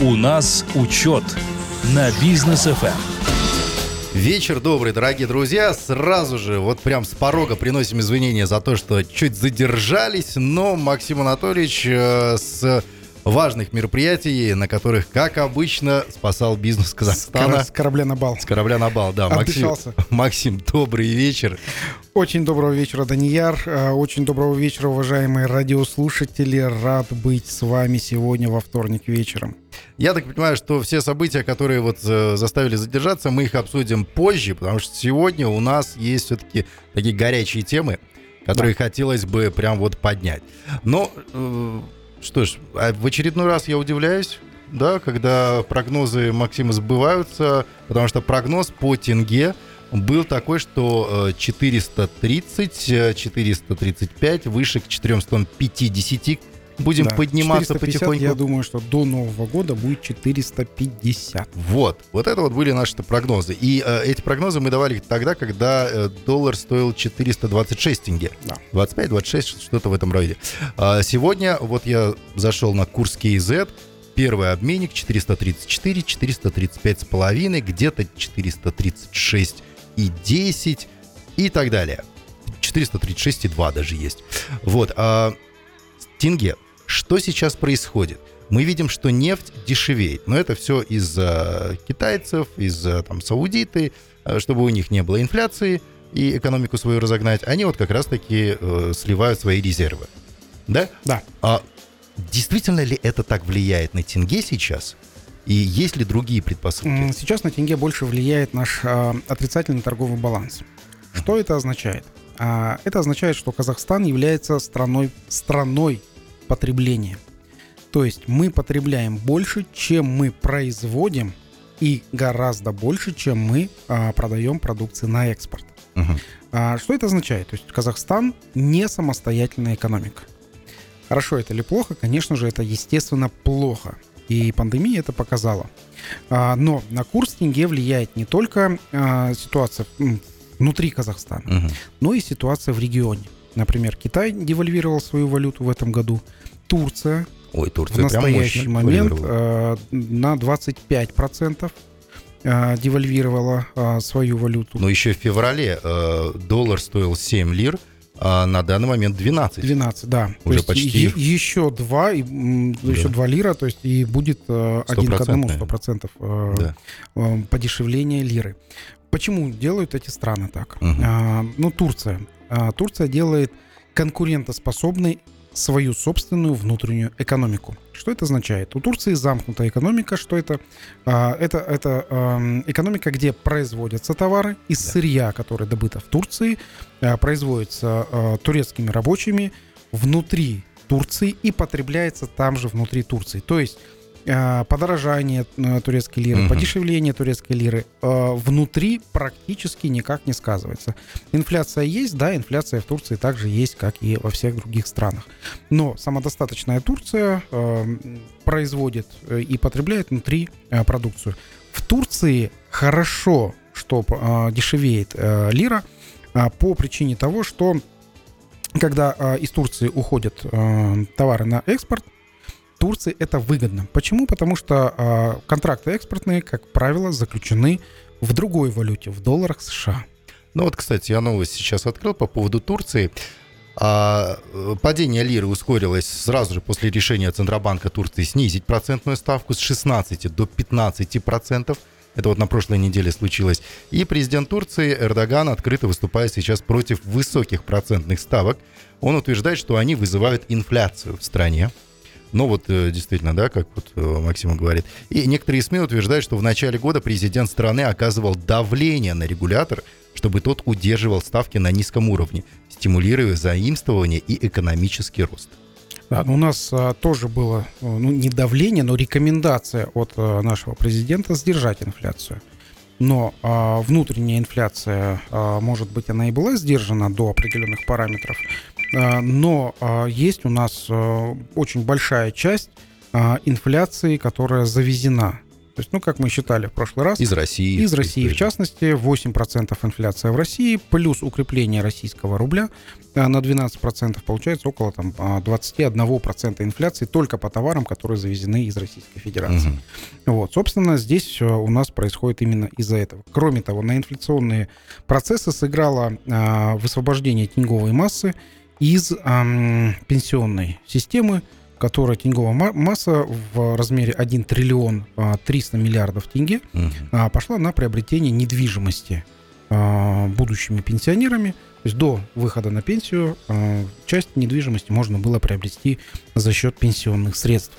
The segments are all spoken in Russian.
У нас учет на бизнес ФМ. Вечер добрый, дорогие друзья. Сразу же, вот прям с порога приносим извинения за то, что чуть задержались, но Максим Анатольевич э, с важных мероприятий, на которых, как обычно, спасал бизнес Казахстана. С корабля на бал. С корабля на бал, да. Максим, Максим, добрый вечер. Очень доброго вечера, Данияр. Э, очень доброго вечера, уважаемые радиослушатели. Рад быть с вами сегодня во вторник вечером. Я так понимаю, что все события, которые вот э, заставили задержаться, мы их обсудим позже, потому что сегодня у нас есть все-таки такие горячие темы, которые да. хотелось бы прям вот поднять. Но э, что ж, а в очередной раз я удивляюсь, да, когда прогнозы Максима сбываются, потому что прогноз по тенге был такой, что 430, 435, э, выше к 450 будем да, подниматься 450, потихоньку. Я думаю, что до Нового года будет 450. Вот, вот это вот были наши прогнозы. И э, эти прогнозы мы давали тогда, когда э, доллар стоил 426 тенге. Да. 25-26, что-то в этом роде. А сегодня вот я зашел на курс KZ, первый обменник 434, 435 с половиной, где-то 436 и 10 и так далее. 436,2 даже есть. Вот. А тенге что сейчас происходит? Мы видим, что нефть дешевеет, но это все из-за китайцев, из-за там саудиты, э, чтобы у них не было инфляции и экономику свою разогнать. Они вот как раз-таки э, сливают свои резервы. Да? Да. А действительно ли это так влияет на тенге сейчас? И есть ли другие предпосылки? Сейчас на тенге больше влияет наш э, отрицательный торговый баланс. Что это означает? А, это означает, что Казахстан является страной, страной потребления. То есть мы потребляем больше, чем мы производим, и гораздо больше, чем мы а, продаем продукции на экспорт. Uh-huh. А, что это означает? То есть Казахстан не самостоятельная экономика. Хорошо это или плохо? Конечно же, это естественно плохо. И пандемия это показала. А, но на курс тенге влияет не только а, ситуация внутри Казахстана, uh-huh. но и ситуация в регионе. Например, Китай девальвировал свою валюту в этом году. Турция Ой, Турция в настоящий момент э, на 25% э, девальвировала э, свою валюту. Но еще в феврале э, доллар стоил 7 лир, а на данный момент 12. 12, да. Уже то почти. Е- еще 2, и, да. еще 2 лира, то есть и будет э, один к одному 100% э, да. э, подешевление лиры. Почему делают эти страны так? Угу. А, ну, Турция. А, Турция делает конкурентоспособной свою собственную внутреннюю экономику. Что это означает? У Турции замкнутая экономика. Что это? А, это это экономика, где производятся товары из сырья, которое добыто в Турции, а, производится турецкими рабочими внутри Турции и потребляется там же внутри Турции. То есть Э, подорожание э, турецкой лиры, угу. подешевление турецкой лиры э, внутри практически никак не сказывается. Инфляция есть, да, инфляция в Турции также есть, как и во всех других странах. Но самодостаточная Турция производит и потребляет внутри продукцию. В Турции хорошо, что дешевеет лира по причине того, что когда из Турции уходят товары на экспорт, Турции это выгодно. Почему? Потому что э, контракты экспортные, как правило, заключены в другой валюте, в долларах США. Ну вот, кстати, я новость сейчас открыл по поводу Турции. А, э, падение лиры ускорилось сразу же после решения Центробанка Турции снизить процентную ставку с 16 до 15 процентов. Это вот на прошлой неделе случилось. И президент Турции Эрдоган открыто выступает сейчас против высоких процентных ставок. Он утверждает, что они вызывают инфляцию в стране. Ну вот э, действительно, да, как вот э, Максима говорит. И некоторые СМИ утверждают, что в начале года президент страны оказывал давление на регулятор, чтобы тот удерживал ставки на низком уровне, стимулируя заимствование и экономический рост. Да, у нас а, тоже было, ну, не давление, но рекомендация от а, нашего президента сдержать инфляцию. Но а, внутренняя инфляция, а, может быть, она и была сдержана до определенных параметров, но а, есть у нас а, очень большая часть инфляции, которая завезена То есть, ну, как мы считали в прошлый раз. Из России. Из России, в частности, 8% инфляция в России, плюс укрепление российского рубля на 12%, получается около там, 21% инфляции только по товарам, которые завезены из Российской Федерации. Угу. Вот, собственно, здесь у нас происходит именно из-за этого. Кроме того, на инфляционные процессы сыграло высвобождение тенговой массы из э, пенсионной системы, которая тенговая масса в размере 1 триллион 300 а, миллиардов тенге угу. пошла на приобретение недвижимости а, будущими пенсионерами. То есть до выхода на пенсию часть недвижимости можно было приобрести за счет пенсионных средств.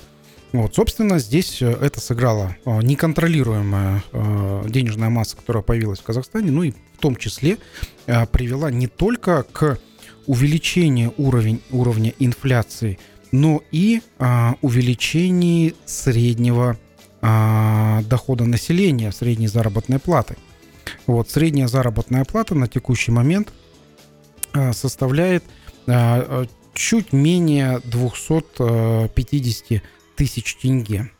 Вот, собственно, здесь э, это сыграло неконтролируемая денежная масса, которая появилась в Казахстане, ну и в том числе привела не только к увеличению уровень, уровня инфляции – но и а, увеличении среднего а, дохода населения, средней заработной платы. Вот, средняя заработная плата на текущий момент а, составляет а, чуть менее 250 тысяч тенге.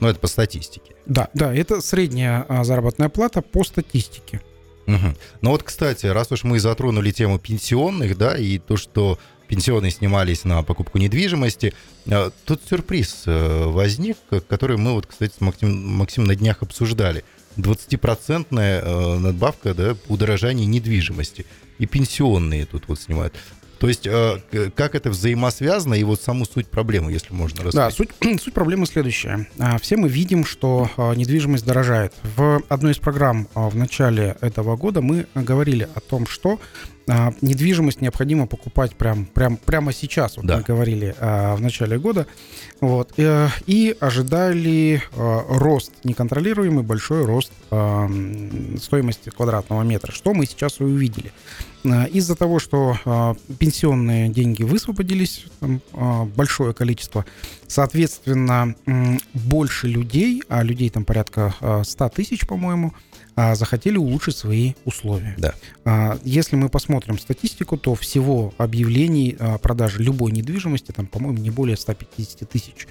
Ну, это по статистике. Да, да, это средняя а, заработная плата по статистике. Угу. Ну вот, кстати, раз уж мы затронули тему пенсионных, да, и то, что пенсионные снимались на покупку недвижимости. А, тут сюрприз э, возник, который мы вот, кстати, с Максим, Максим на днях обсуждали. 20-процентная э, надбавка да, удорожания недвижимости. И пенсионные тут вот снимают. То есть э, как это взаимосвязано и вот саму суть проблемы, если можно рассказать. Да, суть, суть проблемы следующая. А, все мы видим, что недвижимость дорожает. В одной из программ в начале этого года мы говорили о том, что а, недвижимость необходимо покупать прям, прям, прямо сейчас, вот да. мы говорили а, в начале года, вот, э, и ожидали а, рост, неконтролируемый большой рост а, стоимости квадратного метра, что мы сейчас и увидели. А, из-за того, что а, пенсионные деньги высвободились, там, а, большое количество, соответственно, больше людей, а людей там порядка 100 тысяч, по-моему, а, захотели улучшить свои условия. Да. А, если мы посмотрим статистику, то всего объявлений а, продажи любой недвижимости, там, по-моему, не более 150 тысяч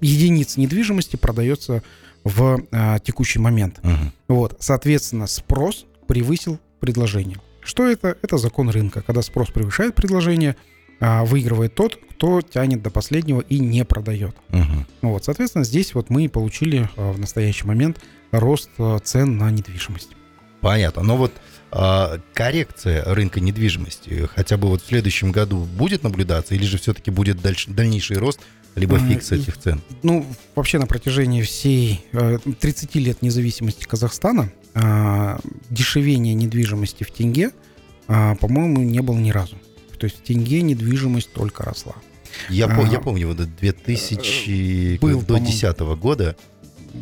единиц недвижимости продается в текущий момент. Угу. Вот, соответственно, спрос превысил предложение. Что это? Это закон рынка. Когда спрос превышает предложение, выигрывает тот, кто тянет до последнего и не продает. Угу. Вот, соответственно, здесь вот мы получили в настоящий момент рост э, цен на недвижимость. Понятно. Но вот а, коррекция рынка недвижимости хотя бы вот в следующем году будет наблюдаться или же все-таки будет дальше, дальнейший рост либо фикс этих цен? Ну, вообще на протяжении всей 30 э, лет независимости Казахстана а, дешевение недвижимости в тенге, а, по-моему, не было ни разу. То есть в тенге недвижимость только росла. Я, а, я помню, вот 2000 был, до 2010 года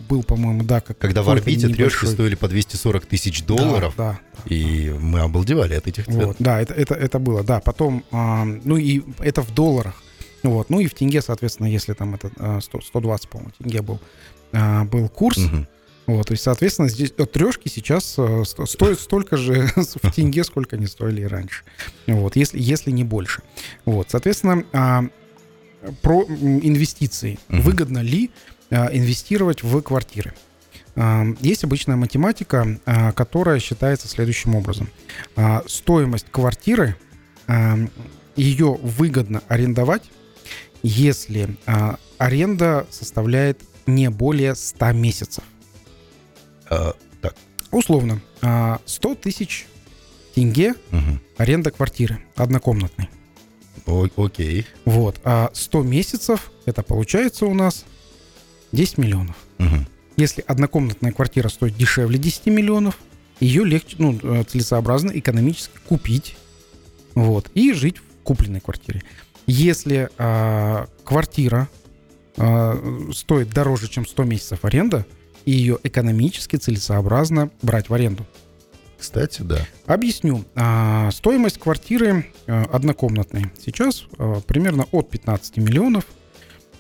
был, по-моему, да, как когда в орбите трешки стоили по 240 тысяч долларов, да, да, и да. мы обалдевали от этих цен. Вот, да, это, это, это было, да. Потом, а, ну и это в долларах. Вот, ну и в тенге, соответственно, если там это 100, 120, по-моему, тенге был, а, был курс, угу. Вот, то есть, соответственно, здесь трешки сейчас э, стоят столько же в тенге, сколько они стоили и раньше. Вот, если, если не больше. Вот, соответственно, а, про инвестиции. Выгодно ли Э, инвестировать в квартиры. Э, есть обычная математика, которая считается следующим образом. Стоимость квартиры, ее выгодно арендовать, если аренда составляет не более 100 месяцев. А, так. Условно, 100 тысяч тенге угу. аренда квартиры однокомнатной. О, окей. Вот. А 100 месяцев, это получается у нас 10 миллионов. Угу. Если однокомнатная квартира стоит дешевле 10 миллионов, ее легче, ну, э, целесообразно экономически купить, вот, и жить в купленной квартире. Если э, квартира э, стоит дороже, чем 100 месяцев аренда, и ее экономически целесообразно брать в аренду. Кстати, да. Объясню. А, стоимость квартиры а, однокомнатной сейчас а, примерно от 15 миллионов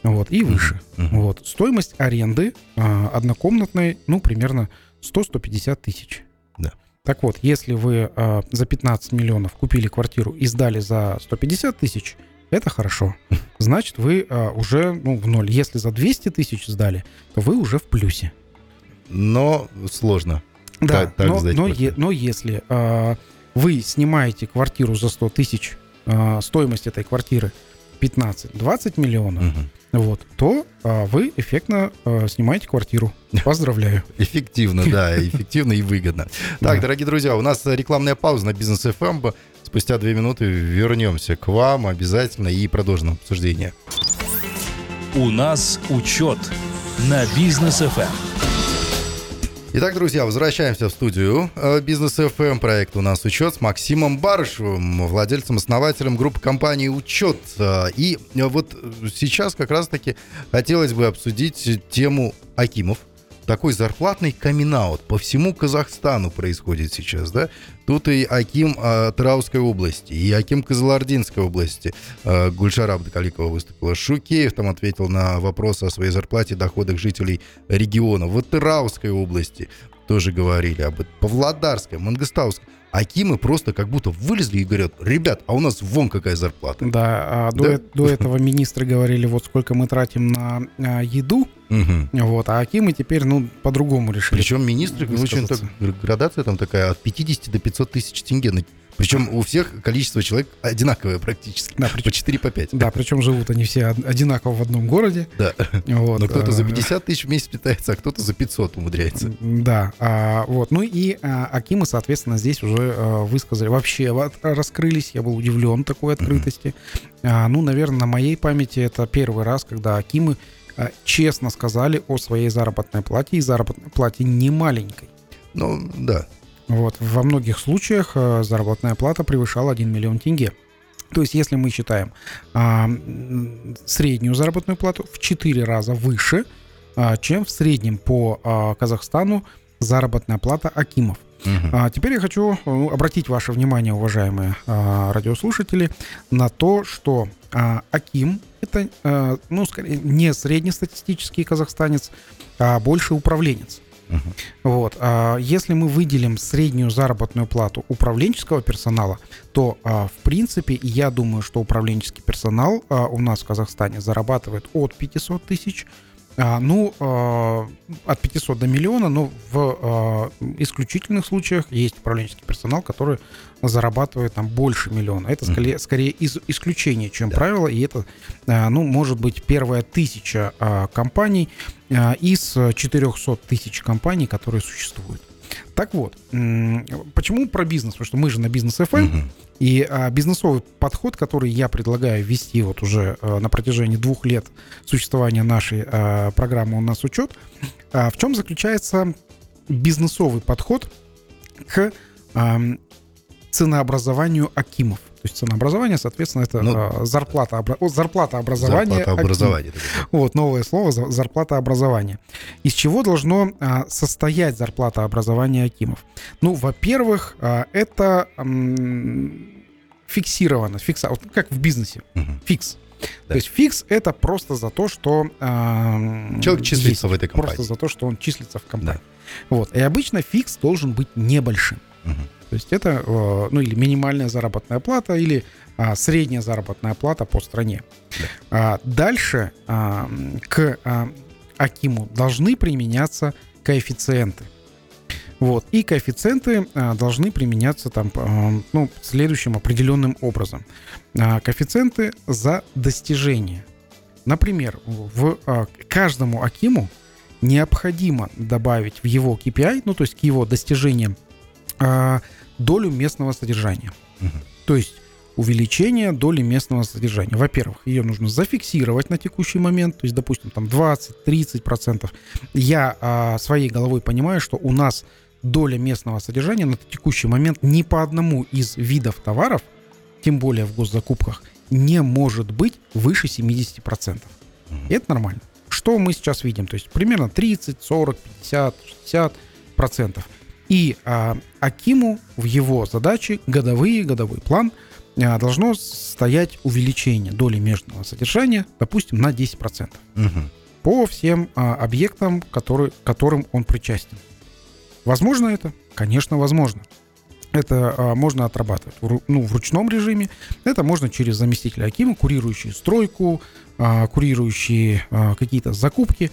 вот, и выше. Uh-huh. Вот. Стоимость аренды а, однокомнатной, ну, примерно 100-150 тысяч. Да. Так вот, если вы а, за 15 миллионов купили квартиру и сдали за 150 тысяч, это хорошо. Значит, вы а, уже ну, в ноль. Если за 200 тысяч сдали, то вы уже в плюсе. Но сложно. Да, так, так но, но, е, но если а, вы снимаете квартиру за 100 тысяч, а, стоимость этой квартиры 15-20 миллионов, угу. вот, то а, вы эффектно а, снимаете квартиру. Поздравляю. Эффективно, да, эффективно и выгодно. Так, дорогие друзья, у нас рекламная пауза на бизнес FM. Спустя две минуты вернемся к вам обязательно и продолжим обсуждение. У нас учет на бизнес FM. Итак, друзья, возвращаемся в студию э, Бизнес FM. Проект у нас «Учет» с Максимом Барышевым, владельцем-основателем группы компании «Учет». Э, и вот сейчас как раз-таки хотелось бы обсудить тему Акимов, такой зарплатный камин по всему Казахстану происходит сейчас, да? Тут и Аким э, Трауской области, и Аким Казалардинской области. Э, Гульшара Абдакаликова выступила. Шукеев там ответил на вопросы о своей зарплате доходах жителей региона. В Трауской области тоже говорили об этом. Павлодарской, Мангостауской. Акимы просто как будто вылезли и говорят, ребят, а у нас вон какая зарплата. Да, а до, да? Э- до этого министры говорили, вот сколько мы тратим на, на еду, угу. вот, а Акимы теперь, ну, по-другому решили. Причем министры, очень так, градация там такая, от 50 до 500 тысяч тенге причем у всех количество человек одинаковое практически. Да, причем, по 4, по 5. Да, причем живут они все одинаково в одном городе. Да. Вот. Но кто-то за 50 а, тысяч в месяц питается, а кто-то за 500 умудряется. Да. А, вот. Ну и а, Акимы, соответственно, здесь уже а, высказали. Вообще раскрылись. Я был удивлен такой открытости. А, ну, наверное, на моей памяти это первый раз, когда Акимы а, честно сказали о своей заработной плате. И заработной плате не маленькой. Ну, да. Вот. Во многих случаях э, заработная плата превышала 1 миллион тенге. То есть, если мы считаем а, среднюю заработную плату в 4 раза выше, а, чем в среднем по а, Казахстану заработная плата Акимов. Угу. А, теперь я хочу ну, обратить ваше внимание, уважаемые а, радиослушатели, на то, что а, Аким это, а, ну, скорее, не среднестатистический казахстанец, а больше управленец. Uh-huh. Вот. А если мы выделим среднюю заработную плату управленческого персонала, то, а, в принципе, я думаю, что управленческий персонал а, у нас в Казахстане зарабатывает от 500 тысяч ну, а, от 500 до миллиона, но в а, исключительных случаях есть управленческий персонал, который зарабатывает там больше миллиона. Это скорее, скорее из, исключение, чем да. правило, и это, ну, может быть, первая тысяча компаний из 400 тысяч компаний, которые существуют. Так вот, почему про бизнес? Потому что мы же на бизнес FM, угу. и а, бизнесовый подход, который я предлагаю ввести вот уже а, на протяжении двух лет существования нашей а, программы «У нас учет», а, в чем заключается бизнесовый подход к а, ценообразованию Акимов. Есть ценообразование, соответственно, это ну, а, зарплата, зарплата образования. Зарплата образования. Вот, новое слово, зарплата образования. Из чего должно а, состоять зарплата образования Акимов? Ну, во-первых, а, это фиксировано, фикса, вот как в бизнесе, угу. фикс. Да. То есть фикс это просто за то, что э, человек числится есть, в этой компании. Просто за то, что он числится в компании. Да. Вот. И обычно фикс должен быть небольшим. Угу. То есть это, э, ну или минимальная заработная плата, или а, средняя заработная плата по стране. А, дальше а, к а, Акиму должны применяться коэффициенты. Вот. И коэффициенты а, должны применяться там, а, ну, следующим определенным образом. А, коэффициенты за достижение. Например, в а, каждому Акиму необходимо добавить в его KPI, ну то есть к его достижениям, а, долю местного содержания. Угу. То есть увеличение доли местного содержания. Во-первых, ее нужно зафиксировать на текущий момент, то есть, допустим, там 20-30%. Я а, своей головой понимаю, что у нас доля местного содержания на текущий момент ни по одному из видов товаров, тем более в госзакупках, не может быть выше 70%. И это нормально. Что мы сейчас видим? То есть примерно 30, 40, 50, 60 процентов. И а, Акиму в его задачи годовые, годовой план а, должно стоять увеличение доли межного содержания, допустим, на 10%. Угу. По всем а, объектам, который, которым он причастен. Возможно это? Конечно, возможно. Это а, можно отрабатывать в, ну, в ручном режиме. Это можно через заместителя Акима, курирующие стройку, а, курирующие а, какие-то закупки.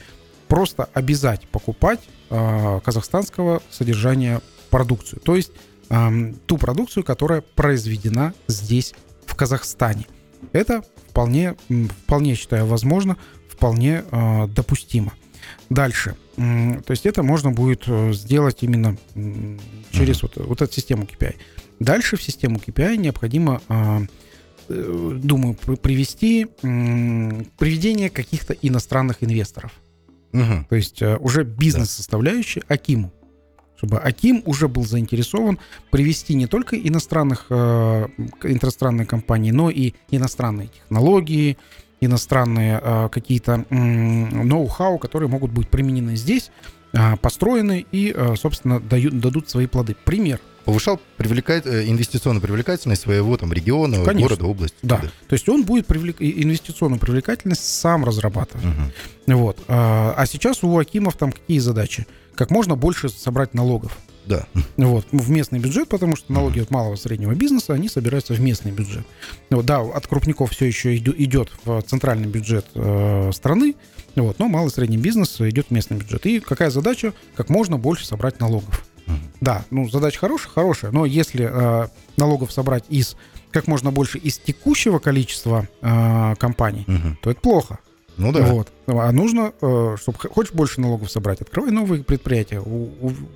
Просто обязать покупать а, казахстанского содержания продукцию. То есть а, ту продукцию, которая произведена здесь, в Казахстане. Это вполне, вполне считаю, возможно, вполне а, допустимо. Дальше. То есть это можно будет э, сделать именно через uh-huh. вот, вот эту систему KPI. Дальше в систему KPI необходимо, а, э, думаю, привести приведение каких-то иностранных инвесторов. Uh-huh. То есть э, уже бизнес-составляющая Акиму. Чтобы Аким уже был заинтересован привести не только иностранных, иностранные компании, но и иностранные технологии, иностранные э, какие-то э, ноу-хау, которые могут быть применены здесь, э, построены и, э, собственно, дают, дадут свои плоды. Пример. Повышал привлекает, э, инвестиционную привлекательность своего там региона, Конечно. города, области. Да. да. То есть он будет привлек... инвестиционную привлекательность сам разрабатывать. Угу. Вот. А сейчас у Акимов там какие задачи? Как можно больше собрать налогов. Да. Вот, в местный бюджет, потому что налоги от малого и среднего бизнеса, они собираются в местный бюджет. Вот, да, от крупников все еще идет в центральный бюджет э, страны, вот, но малый и средний бизнес идет в местный бюджет. И какая задача? Как можно больше собрать налогов. Да, ну, задача хорошая, хорошая, но если э, налогов собрать из как можно больше из текущего количества э, компаний, uh-huh. то это плохо. Ну да. Вот. А нужно, э, чтобы хочешь больше налогов собрать, открывай новые предприятия,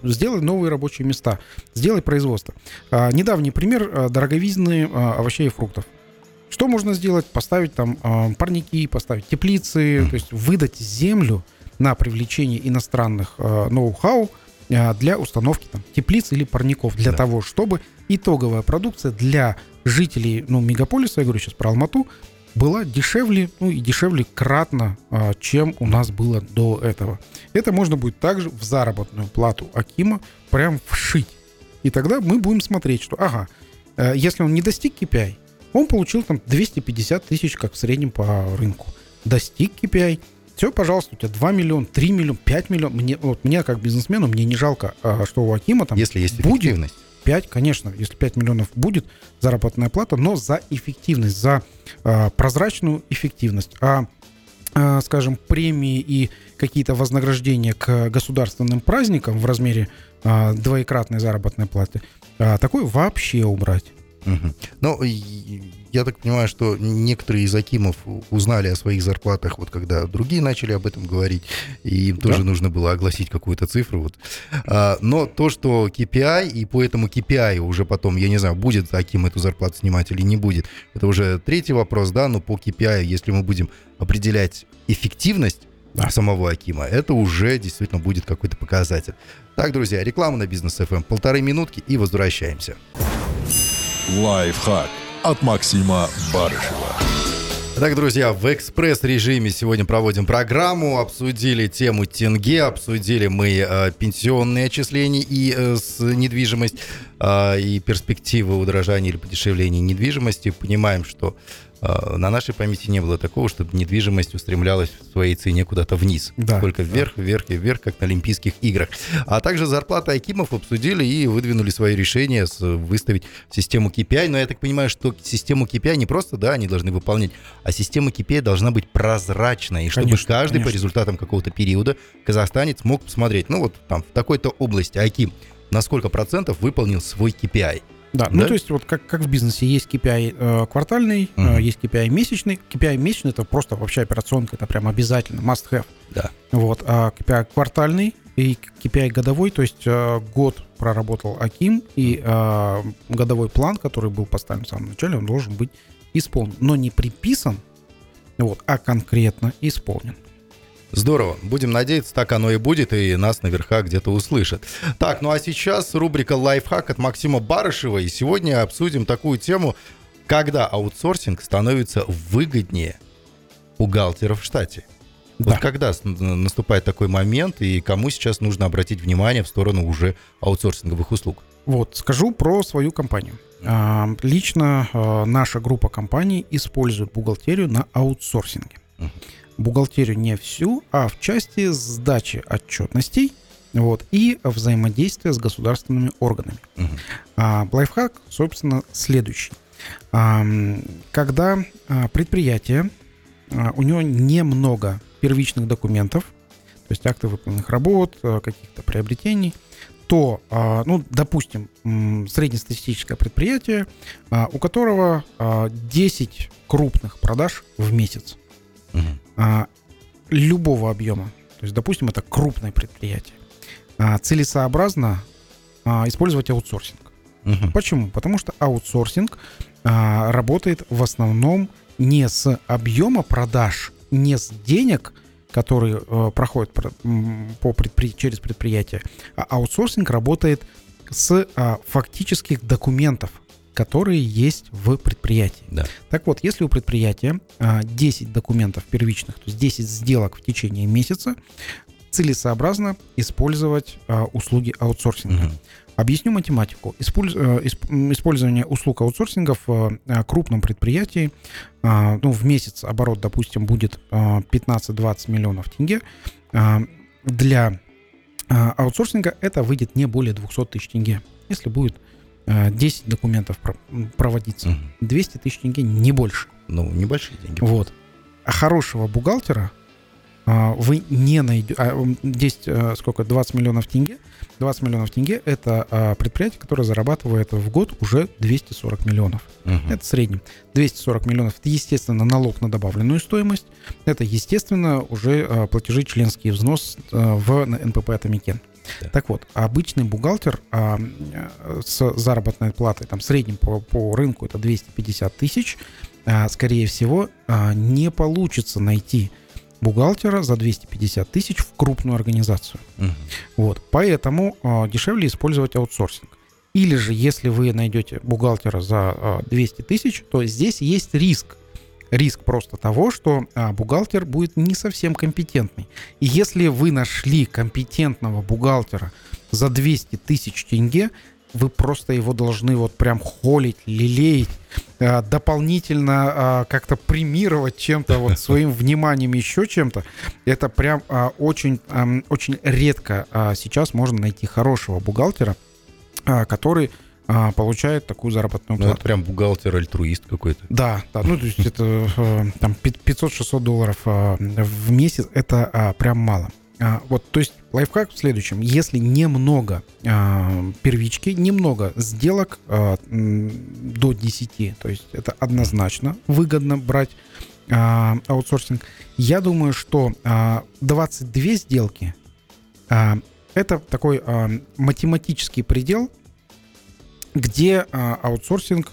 сделай новые рабочие места, сделай производство. А, недавний пример э, дороговизны а, овощей и фруктов. Что можно сделать? Поставить там парники, поставить теплицы, то есть выдать землю на привлечение иностранных э, ноу-хау для установки там, теплиц или парников, для да. того, чтобы итоговая продукция для жителей ну, мегаполиса, я говорю сейчас про Алмату, была дешевле, ну и дешевле кратно, а, чем у нас было до этого. Это можно будет также в заработную плату Акима прям вшить. И тогда мы будем смотреть, что, ага, э, если он не достиг KPI, он получил там 250 тысяч, как в среднем по рынку. Достиг KPI, все, пожалуйста, у тебя 2 миллиона, 3 миллиона, 5 миллионов. Мне, вот мне как бизнесмену, мне не жалко, а, что у Акима там Если есть будет 5, конечно, если 5 миллионов будет заработная плата, но за эффективность, за э, прозрачную эффективность. А э, скажем, премии и какие-то вознаграждения к государственным праздникам в размере э, двоекратной заработной платы, э, такое вообще убрать. Угу. Ну, я так понимаю, что некоторые из Акимов узнали о своих зарплатах, вот когда другие начали об этом говорить, и им да. тоже нужно было огласить какую-то цифру. Вот. А, но то, что KPI, и по этому KPI уже потом, я не знаю, будет Аким эту зарплату снимать или не будет, это уже третий вопрос, да, но по KPI, если мы будем определять эффективность да. самого Акима, это уже действительно будет какой-то показатель. Так, друзья, реклама на бизнес FM. Полторы минутки и возвращаемся. Лайфхак от Максима Барышева. Так, друзья, в экспресс-режиме сегодня проводим программу, обсудили тему тенге, обсудили мы э, пенсионные отчисления и э, с недвижимость, э, и перспективы удорожания или подешевления недвижимости. Понимаем, что на нашей памяти не было такого, чтобы недвижимость устремлялась в своей цене куда-то вниз. Да, Только вверх, да. вверх и вверх, как на Олимпийских играх. А также зарплаты Акимов обсудили и выдвинули свои решения выставить систему KPI. Но я так понимаю, что систему KPI не просто, да, они должны выполнять, а система KPI должна быть прозрачной. И чтобы конечно, каждый конечно. по результатам какого-то периода казахстанец мог посмотреть, ну вот там в такой-то области Аким на сколько процентов выполнил свой KPI. Да, ну, да, ну то есть вот как, как в бизнесе есть KPI э, квартальный, uh-huh. э, есть KPI месячный. KPI месячный это просто вообще операционка, это прям обязательно, must have. Да. Вот, а KPI квартальный и KPI годовой, то есть э, год проработал Аким, и э, годовой план, который был поставлен в самом начале, он должен быть исполнен. Но не приписан, вот, а конкретно исполнен. Здорово. Будем надеяться, так оно и будет, и нас наверха где-то услышат. Так, ну а сейчас рубрика «Лайфхак» от Максима Барышева. И сегодня обсудим такую тему, когда аутсорсинг становится выгоднее бухгалтеров в штате. Да. Вот когда наступает такой момент, и кому сейчас нужно обратить внимание в сторону уже аутсорсинговых услуг? Вот, скажу про свою компанию. А, лично а, наша группа компаний использует бухгалтерию на аутсорсинге. Uh-huh бухгалтерию не всю, а в части сдачи отчетностей вот, и взаимодействие с государственными органами. Угу. А, лайфхак, собственно, следующий. А, когда предприятие, а, у него немного первичных документов, то есть акты выполненных работ, а, каких-то приобретений, то, а, ну, допустим, среднестатистическое предприятие, у которого 10 крупных продаж в месяц угу. Любого объема, то есть, допустим, это крупное предприятие, целесообразно использовать аутсорсинг. Угу. Почему? Потому что аутсорсинг работает в основном не с объема продаж, не с денег, которые э, проходят по предпри... через предприятие, а аутсорсинг работает с а, фактических документов, которые есть в предприятии. Да. Так вот, если у предприятия а, 10 документов первичных, то есть 10 сделок в течение месяца, целесообразно использовать а, услуги аутсорсинга. Угу. Объясню математику. Э, использование услуг аутсорсинга в э, крупном предприятии, э, ну, в месяц оборот, допустим, будет 15-20 миллионов тенге. Для аутсорсинга это выйдет не более 200 тысяч тенге. Если будет 10 документов проводиться, 200 тысяч тенге, не больше. Ну, небольшие деньги. Вот. А хорошего бухгалтера вы не найдете... А, здесь сколько? 20 миллионов тенге – 20 миллионов тенге – это а, предприятие, которое зарабатывает в год уже 240 миллионов. Угу. Это в среднем. 240 миллионов – это, естественно, налог на добавленную стоимость. Это, естественно, уже а, платежи членский взнос а, в НПП «Атамикен». Да. Так вот, обычный бухгалтер а, с заработной платой, там, в среднем по, по рынку это 250 тысяч, а, скорее всего, а, не получится найти бухгалтера за 250 тысяч в крупную организацию. Угу. Вот, поэтому э, дешевле использовать аутсорсинг. Или же, если вы найдете бухгалтера за э, 200 тысяч, то здесь есть риск. Риск просто того, что а, бухгалтер будет не совсем компетентный. И если вы нашли компетентного бухгалтера за 200 тысяч тенге, вы просто его должны вот прям холить, лелеять, э, дополнительно а, как-то премировать чем-то, вот своим вниманием, еще чем-то. Это прям а, очень, очень редко а, сейчас можно найти хорошего бухгалтера, который получает такую заработную плату. Ну, это прям бухгалтер-альтруист какой-то. Да, да, ну, то есть это э, там 500-600 долларов в месяц, это прям мало. А, вот, то есть лайфхак в следующем. Если немного а, первички, немного сделок а, до 10, то есть это однозначно выгодно брать а, аутсорсинг. Я думаю, что а, 22 сделки а, это такой а, математический предел, где а, аутсорсинг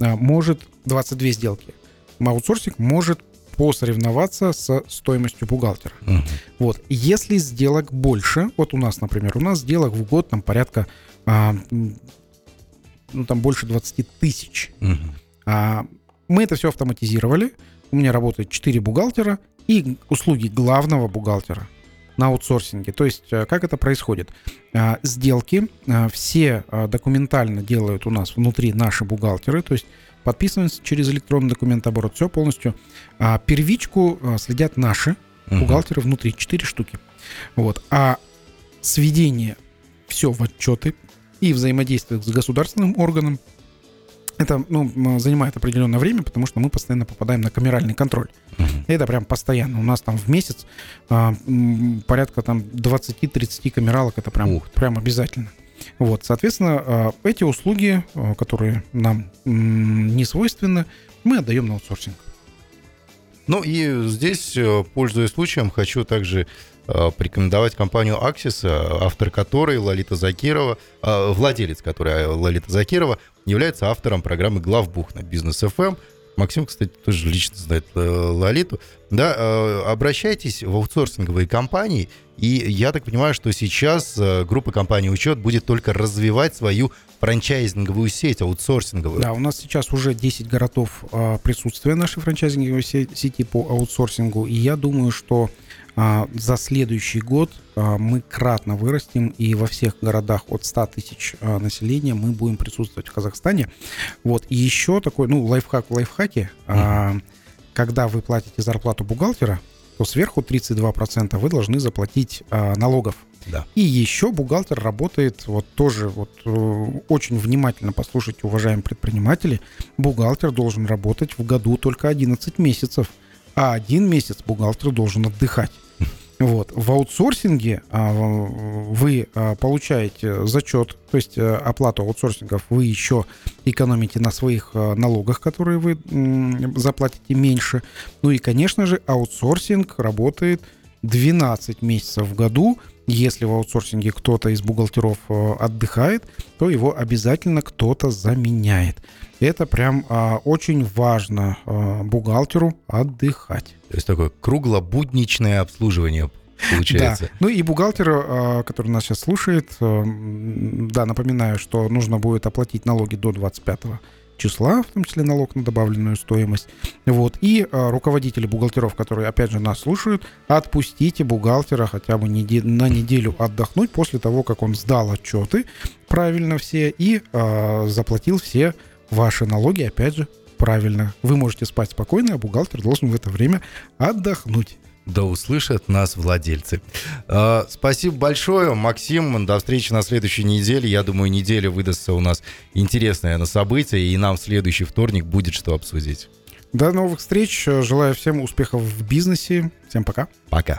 а, может 22 сделки. Аутсорсинг может посоревноваться с стоимостью бухгалтера. Угу. Вот. Если сделок больше, вот у нас, например, у нас сделок в год там порядка, а, ну там больше 20 тысяч. Угу. А, мы это все автоматизировали. У меня работает 4 бухгалтера и услуги главного бухгалтера на аутсорсинге. То есть э, как это происходит? А, сделки а, все документально делают у нас внутри наши бухгалтеры. То есть подписываемся через электронный документооборот. Все полностью. А первичку следят наши uh бухгалтеры внутри, 4 штуки. Вот. А сведение все в отчеты и взаимодействие с государственным органом это ну, занимает определенное время, потому что мы постоянно попадаем на камеральный контроль. Uh-huh. Это прям постоянно. У нас там в месяц а, порядка там 20-30 камералок. Это прям, прям обязательно. Вот, соответственно, а, эти услуги, а, которые нам не свойственны, мы отдаем на аутсорсинг. Ну и здесь, э, пользуясь случаем, хочу также э, порекомендовать компанию Axis, э, автор которой Лолита Закирова, владелец которой Лолита Закирова, является автором программы «Главбух» на Бизнес FM. Максим, кстати, тоже лично знает Лолиту. Да, обращайтесь в аутсорсинговые компании и я так понимаю, что сейчас э, группа компании «Учет» будет только развивать свою франчайзинговую сеть, аутсорсинговую. Да, у нас сейчас уже 10 городов а, присутствия нашей франчайзинговой сети по аутсорсингу. И я думаю, что за следующий год а, мы кратно вырастем, и во всех городах от 100 тысяч населения мы будем присутствовать в Казахстане. Вот. И еще такой, ну, лайфхак в лайфхаке. Mm-hmm. Когда вы платите зарплату бухгалтера, то сверху 32% вы должны заплатить а, налогов. Да. И еще бухгалтер работает, вот тоже вот э, очень внимательно послушайте, уважаемые предприниматели, бухгалтер должен работать в году только 11 месяцев, а один месяц бухгалтер должен отдыхать. Вот. В аутсорсинге а, вы а, получаете зачет, то есть а, оплату аутсорсингов вы еще экономите на своих а, налогах, которые вы заплатите меньше. Ну и, конечно же, аутсорсинг работает 12 месяцев в году. Если в аутсорсинге кто-то из бухгалтеров а, отдыхает, то его обязательно кто-то заменяет. Это прям а, очень важно а, бухгалтеру отдыхать. То есть такое круглобудничное обслуживание получается. Да. Ну и бухгалтер, а, который нас сейчас слушает, а, да, напоминаю, что нужно будет оплатить налоги до 25 числа, в том числе налог на добавленную стоимость. Вот. И а, руководители бухгалтеров, которые, опять же, нас слушают, отпустите бухгалтера хотя бы неде- на неделю отдохнуть после того, как он сдал отчеты правильно все и а, заплатил все ваши налоги, опять же, правильно. Вы можете спать спокойно, а бухгалтер должен в это время отдохнуть. Да услышат нас владельцы. Э, спасибо большое, Максим. До встречи на следующей неделе. Я думаю, неделя выдастся у нас интересное на событие, и нам в следующий вторник будет что обсудить. До новых встреч. Желаю всем успехов в бизнесе. Всем пока. Пока.